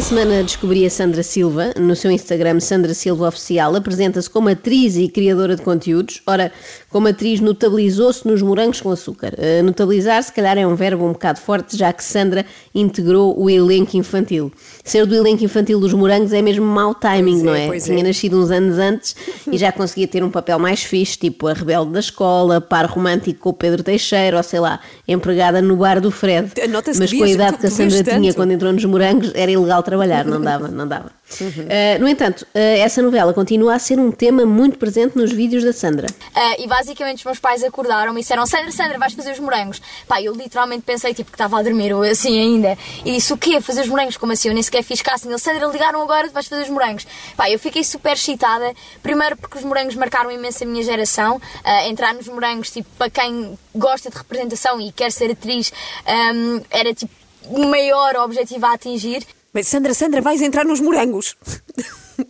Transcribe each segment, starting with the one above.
Esta semana descobri a Sandra Silva. No seu Instagram, Sandra Silva Oficial, apresenta-se como atriz e criadora de conteúdos. Ora, como atriz, notabilizou-se nos morangos com açúcar. Uh, notabilizar, se calhar, é um verbo um bocado forte, já que Sandra integrou o elenco infantil. Ser do elenco infantil dos morangos é mesmo mau timing, Pois é, não é? pois Tinha é. nascido uns anos antes e já conseguia ter um papel mais fixe, tipo a rebelde da escola, par romântico com o Pedro Teixeira, ou sei lá, empregada no bar do Fred. Mas com a idade que a Sandra tinha quando entrou nos morangos, era ilegal trabalhar, não dava, não dava. Uhum. Uh, no entanto, uh, essa novela continua a ser um tema muito presente nos vídeos da Sandra. Ah, e basicamente os meus pais acordaram e disseram: Sandra, Sandra, vais fazer os morangos. Pá, eu literalmente pensei tipo que estava a dormir ou assim ainda. E disse: O quê? Fazer os morangos? Como assim? Eu nem sequer fiz casting. Ele, Sandra, ligaram agora, vais fazer os morangos. Pá, eu fiquei super excitada. Primeiro porque os morangos marcaram imenso a minha geração. Entrar nos morangos, tipo, para quem gosta de representação e quer ser atriz, ahm, era tipo o maior objetivo a atingir. Mas Sandra, Sandra, vais entrar nos morangos.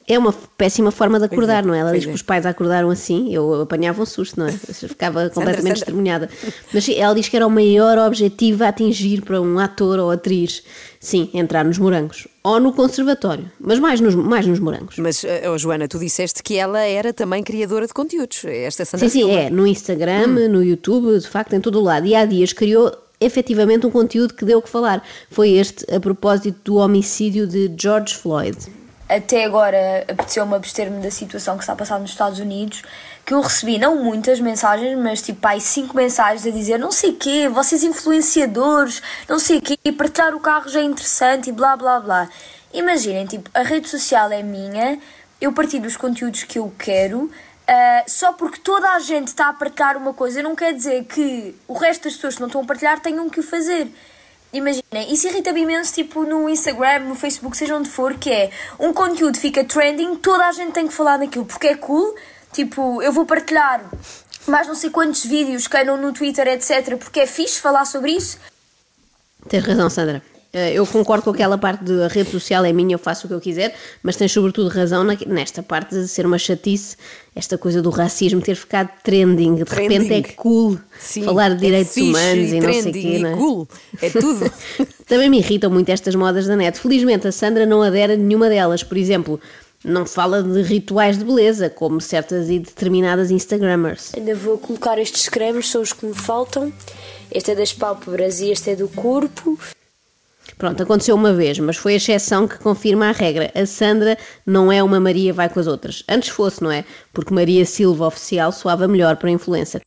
É uma péssima forma de acordar, é, não é? Ela diz que é. os pais acordaram assim, eu apanhava um susto, não é? Eu ficava completamente Sandra. estremunhada. Mas ela diz que era o maior objetivo a atingir para um ator ou atriz. Sim, entrar nos morangos. Ou no conservatório, mas mais nos, mais nos morangos. Mas, eh, oh, Joana, tu disseste que ela era também criadora de conteúdos. Esta Sandra Sim, sim, é. No Instagram, no YouTube, de facto, em todo o lado. E há dias criou efetivamente um conteúdo que deu o que falar. Foi este a propósito do homicídio de George Floyd. até agora apeteceu-me abster-me da situação que está a passar nos Estados Unidos, que eu recebi não muitas mensagens, mas tipo aí cinco mensagens a dizer não sei quê, vocês influenciadores, não sei quê, partilhar o carro já é interessante e blá blá blá. Imaginem, tipo, a rede social é minha, eu partilho os conteúdos que eu quero, ah, só porque toda a gente está a partilhar uma coisa não quer dizer que o resto das pessoas que não estão a partilhar tenham que o fazer. Imaginem, isso irrita-me imenso, tipo, no Instagram, no Facebook, seja onde for, que é um conteúdo fica trending, toda a gente tem que falar naquilo, porque é cool, tipo, eu vou partilhar mais não sei quantos vídeos que andam no Twitter, etc, porque é fixe falar sobre isso, Tens razão, Sandra. Eh, Eu concordo com aquela parte de a rede social é minha, eu faço o que eu quiser, mas tens sobretudo razão nesta parte de ser uma chatice, esta coisa do racismo ter ficado trending. De repente é Trending. cool Sim, falar de é direitos fixe humanos e, não sei o quê. e não é? cool, é tudo. Também me irritam muito estas modas da net. Felizmente a Sandra não adere a nenhuma delas. Por exemplo, não fala de rituais de beleza, como certas e determinadas Instagrammers. Ainda vou colocar estes cremes, são os que me faltam. Este é das pálpebras e este é do corpo. Pronto, aconteceu uma vez, mas foi a exceção que confirma a regra. A Sandra não é uma Maria vai com as outras. Antes fosse, não é? Porque Maria Silva oficial soava melhor para influencer.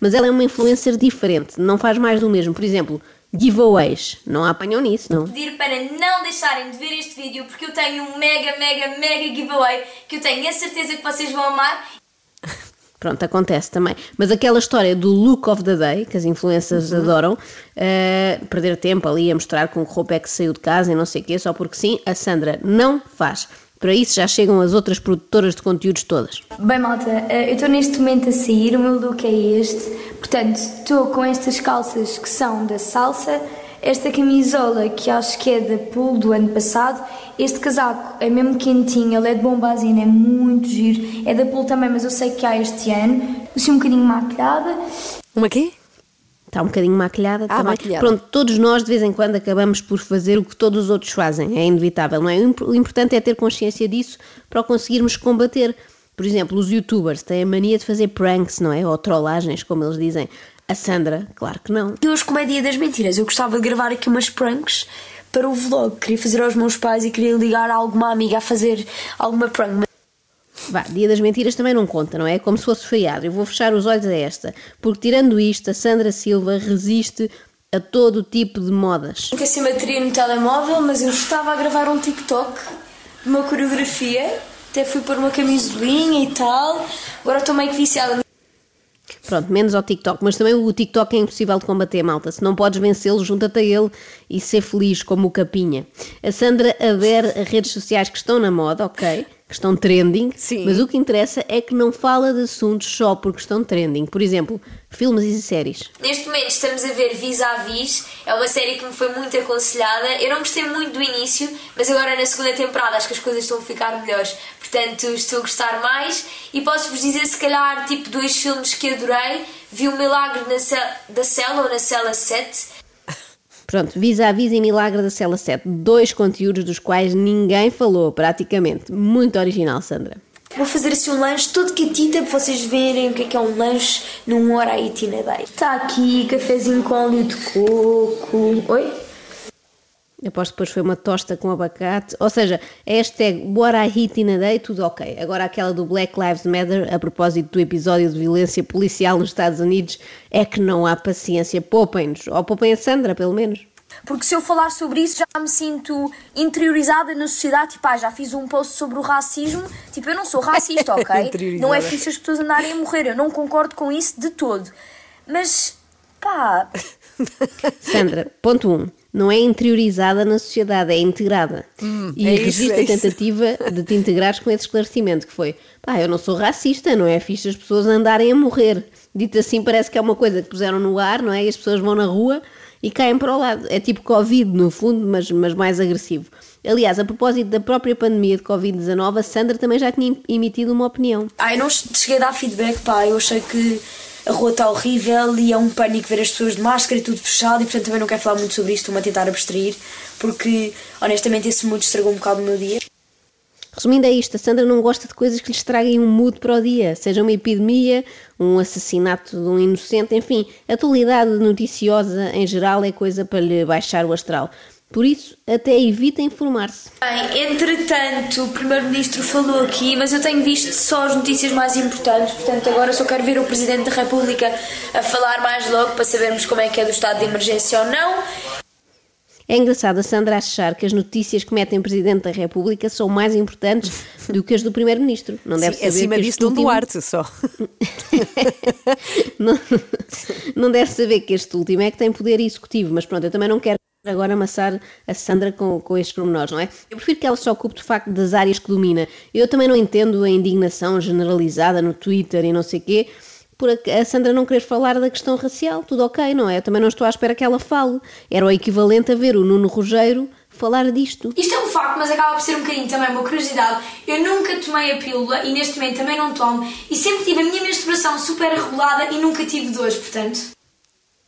Mas ela é uma influencer diferente, não faz mais do mesmo. Por exemplo, giveaways. Não apanham nisso, não? pedir para não deixarem de ver este vídeo porque eu tenho um mega, mega, mega giveaway que eu tenho a certeza que vocês vão amar. Pronto, acontece também. Mas aquela história do look of the day, que as influencers adoram, eh, perder tempo ali a mostrar com que roupa é que saiu de casa e não sei o quê, só porque sim, a Sandra não faz. Para isso já chegam as outras produtoras de conteúdos todas. Bem, malta, eh, eu estou neste momento a sair, o meu look é este. Portanto, estou com estas calças que são da salsa, esta camisola que acho que é da Pool do ano passado, este casaco é mesmo quentinho, ele é de bombazina, é muito giro, é da Pool também, mas eu sei que há este ano. Assim um bocadinho maquilhada. Uma quê? Está um bocadinho maquilhada Ah, também. maquilhada. Pronto, todos nós de vez em quando acabamos por fazer o que todos os outros fazem, é inevitável, não é? O imp- O importante é ter consciência disso para o conseguirmos combater. Por exemplo, os youtubers têm a mania de fazer pranks, não é? Ou trollagens, como eles dizem. A Sandra, claro que não. E hoje, como é dia das mentiras, eu gostava de gravar aqui umas pranks para o vlog. Queria fazer aos meus pais e queria ligar a alguma amiga a fazer alguma prank. Vá, dia das mentiras também não conta, não é? É Como se fosse feriado. Eu vou fechar os olhos a esta. Porque tirando isto, a Sandra Silva resiste a todo tipo de modas. Nunca sem bateria no telemóvel, mas eu estava a gravar um TikTok de uma coreografia. Até fui pôr uma camisolinha e tal. Agora estou meio que viciada Pronto, menos ao TikTok, mas também o TikTok é impossível de combater, malta. Se não podes vencê-lo, junta-te a ele e ser feliz como o Capinha. A Sandra adere a redes sociais que estão na moda, ok? Que estão trending, Sim. mas o que interessa é que não fala de assuntos só porque estão trending. Por exemplo, filmes e séries. Neste momento estamos a ver Vis-a-Vis, é uma série que me foi muito aconselhada. Eu não gostei muito do início, mas agora na segunda temporada acho que as coisas estão a ficar melhores. Portanto, estou a gostar mais e posso-vos dizer, se calhar, tipo, dois filmes que adorei. Vi O Milagre na Cel- da Cela ou na Cela 7. Pronto, vis-a-vis e Milagre da Cela 7. Dois conteúdos dos quais ninguém falou, praticamente. Muito original, Sandra. Vou fazer assim um lanche todo catita para vocês verem o que é que é um lanche num hora aí. Está aqui cafezinho com óleo de coco. Oi? Aposto que depois foi uma tosta com abacate. Ou seja, a hashtag What I Hit in a Day, tudo ok. Agora aquela do Black Lives Matter, a propósito do episódio de violência policial nos Estados Unidos, é que não há paciência. Poupem-nos. Ou poupem a Sandra, pelo menos. Porque se eu falar sobre isso já me sinto interiorizada na sociedade. Tipo, ah, já fiz um post sobre o racismo. Tipo, eu não sou racista, ok? Não é fixe as pessoas andarem a morrer. Eu não concordo com isso de todo. Mas, pá, Sandra, ponto 1. Um, não é interiorizada na sociedade, é integrada. e é isso, é a tentativa de te integrares com esse esclarecimento, que foi, pá, eu não sou racista, não é fixe as pessoas andarem a morrer. Dito assim, parece que é uma coisa que puseram no ar, não é? E as pessoas vão na rua e caem para o lado. É tipo Covid, no fundo, mas, mas mais agressivo. Aliás, a propósito da própria pandemia de Covid-19, a Sandra também já tinha emitido uma opinião. Ai, não cheguei a dar feedback, pá. Eu achei que a rua está horrível e é um pânico ver as pessoas de máscara e tudo fechado e portanto também não quero falar muito sobre isto, estou-me a tentar abstrair porque honestamente esse mood estragou um bocado o meu dia. Resumindo é isto, a Sandra não gosta de coisas que lhe estraguem um mood para o dia, seja uma epidemia, um assassinato de um inocente, enfim, a atualidade noticiosa em geral é coisa para lhe baixar o astral. Por isso, até evita informar-se. Bem, entretanto, o Primeiro-Ministro falou aqui, mas eu tenho visto só as notícias mais importantes, portanto agora só quero ver o Presidente da República a falar mais logo para sabermos como é que é do estado de emergência ou não. É engraçado a Sandra achar que as notícias que metem o Presidente da República são mais importantes do que as do Primeiro-Ministro. Não deve Sim, saber acima que disso, Dom último... Duarte só. não, não deve saber que este último é que tem poder executivo, mas pronto, eu também não quero agora amassar a Sandra com, com estes pormenores, não é? Eu prefiro que ela se ocupe de facto das áreas que domina. Eu também não entendo a indignação generalizada no Twitter e não sei quê, por a, Sandra não querer falar da questão racial, tudo ok, não é? Também não estou à espera que ela fale. Era o equivalente a ver o Nuno Rogério falar disto. Isto é um facto, mas acaba por ser um bocadinho também uma curiosidade. Eu nunca tomei a pílula e neste momento também não tomo. E sempre tive a minha menstruação super regulada e nunca tive dores, portanto.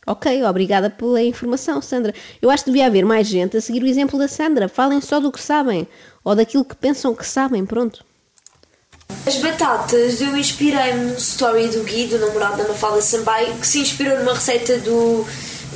Ok, obrigada pela informação, Sandra. Eu acho que devia haver mais gente a seguir o exemplo da Sandra. Falem só do que sabem, ou daquilo que pensam que sabem, pronto. As batatas, eu inspirei-me no story do Gui, do namorado da Mafalda Sampaio, que se inspirou numa receita do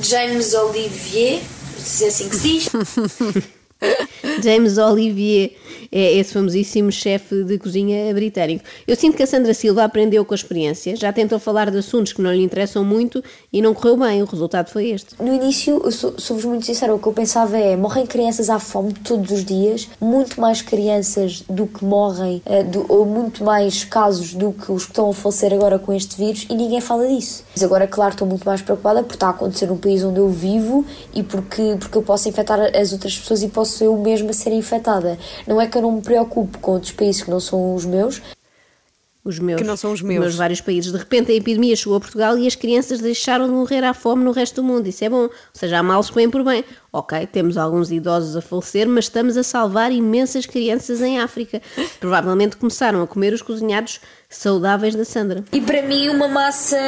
James Olivier, se é assim que se diz. James Olivier é esse famosíssimo chefe de cozinha britânico. Eu sinto que a Sandra Silva aprendeu com a experiência, já tentou falar de assuntos que não lhe interessam muito e não correu bem. O resultado foi este. No início, sou-vos muito sincera, o que eu pensava é morrem crianças à fome todos os dias, muito mais crianças do que morrem, eh, do- ou muito mais casos do que os que estão a falecer agora com este vírus e ninguém fala disso. Mas agora, claro, estou muito mais preocupada porque está a acontecer num país onde eu vivo e porque, porque eu posso infectar as outras pessoas e posso eu mesma ser infectada. Não é que eu não me preocupo com outros países que não são os meus, Os meus, Que não são os meus. vários países. De repente a epidemia chegou a Portugal e as crianças deixaram de morrer à fome no resto do mundo. Isso é bom. Ou seja, há males que vêm por bem. Ok, temos alguns idosos a falecer, mas estamos a salvar imensas crianças em África. Provavelmente começaram a comer os cozinhados saudáveis da Sandra. E para mim, uma massa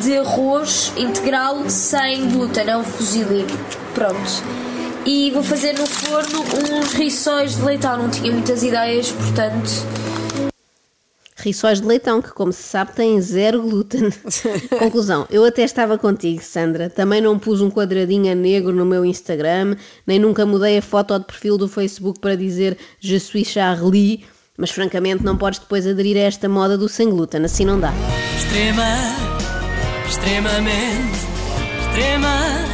de arroz integral sem glúten, é um fuzili. Pronto. E vou fazer no forno uns rissóis de leitão. Não tinha muitas ideias, portanto. Rissóis de leitão, que como se sabe têm zero glúten. Conclusão, eu até estava contigo, Sandra. Também não pus um quadradinho a negro no meu Instagram, nem nunca mudei a foto de perfil do Facebook para dizer Je suis Charlie, mas francamente não podes depois aderir a esta moda do sem glúten, assim não dá. Extrema, extremamente, extrema,